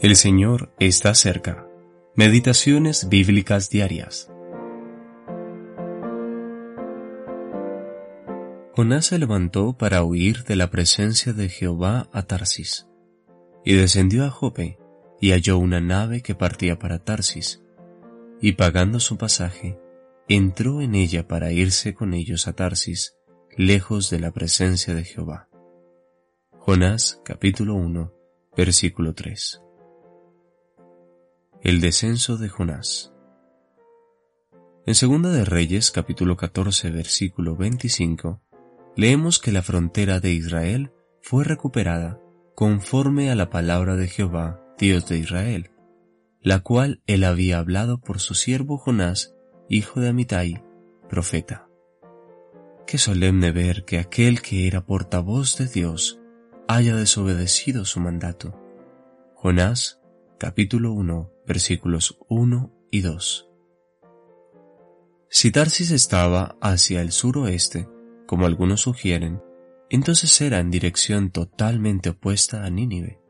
El Señor está cerca. Meditaciones bíblicas diarias. Jonás se levantó para huir de la presencia de Jehová a Tarsis, y descendió a Jope, y halló una nave que partía para Tarsis, y pagando su pasaje, entró en ella para irse con ellos a Tarsis, lejos de la presencia de Jehová. Jonás capítulo 1, versículo 3. El descenso de Jonás. En Segunda de Reyes capítulo 14 versículo 25 leemos que la frontera de Israel fue recuperada conforme a la palabra de Jehová, Dios de Israel, la cual él había hablado por su siervo Jonás, hijo de Amitai, profeta. Qué solemne ver que aquel que era portavoz de Dios haya desobedecido su mandato. Jonás capítulo 1 versículos 1 y 2. Si Tarsis estaba hacia el suroeste, como algunos sugieren, entonces era en dirección totalmente opuesta a Nínive.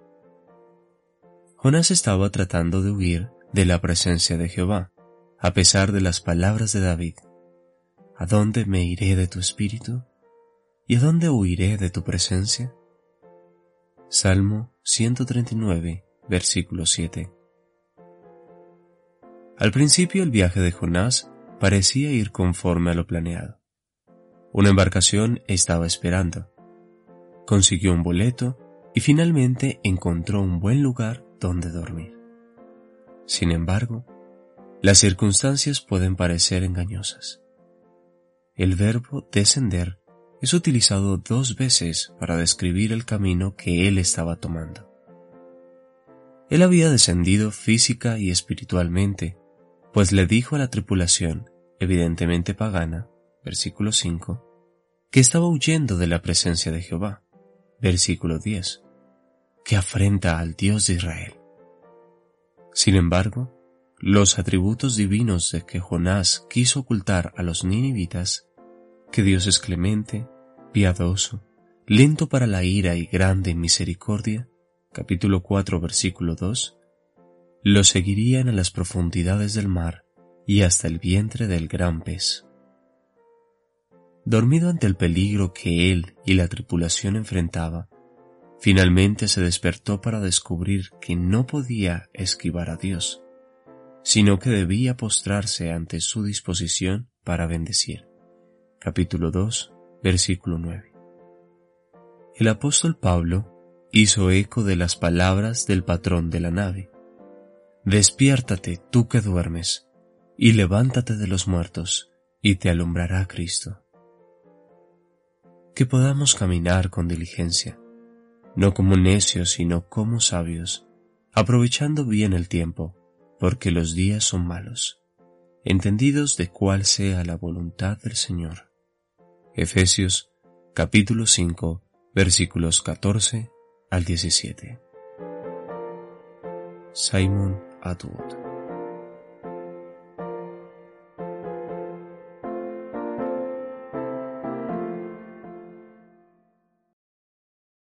Jonás estaba tratando de huir de la presencia de Jehová, a pesar de las palabras de David. ¿A dónde me iré de tu espíritu? ¿Y a dónde huiré de tu presencia? Salmo 139, versículo 7. Al principio el viaje de Jonás parecía ir conforme a lo planeado. Una embarcación estaba esperando. Consiguió un boleto y finalmente encontró un buen lugar donde dormir. Sin embargo, las circunstancias pueden parecer engañosas. El verbo descender es utilizado dos veces para describir el camino que él estaba tomando. Él había descendido física y espiritualmente pues le dijo a la tripulación, evidentemente pagana, versículo 5, que estaba huyendo de la presencia de Jehová, versículo 10, que afrenta al Dios de Israel. Sin embargo, los atributos divinos de que Jonás quiso ocultar a los ninivitas, que Dios es clemente, piadoso, lento para la ira y grande en misericordia, capítulo 4 versículo 2, lo seguirían a las profundidades del mar y hasta el vientre del gran pez. Dormido ante el peligro que él y la tripulación enfrentaba, finalmente se despertó para descubrir que no podía esquivar a Dios, sino que debía postrarse ante su disposición para bendecir. Capítulo 2, versículo 9. El apóstol Pablo hizo eco de las palabras del patrón de la nave Despiértate tú que duermes, y levántate de los muertos, y te alumbrará Cristo. Que podamos caminar con diligencia, no como necios, sino como sabios, aprovechando bien el tiempo, porque los días son malos, entendidos de cuál sea la voluntad del Señor. Efesios capítulo 5 versículos 14 al 17. Simon Atwood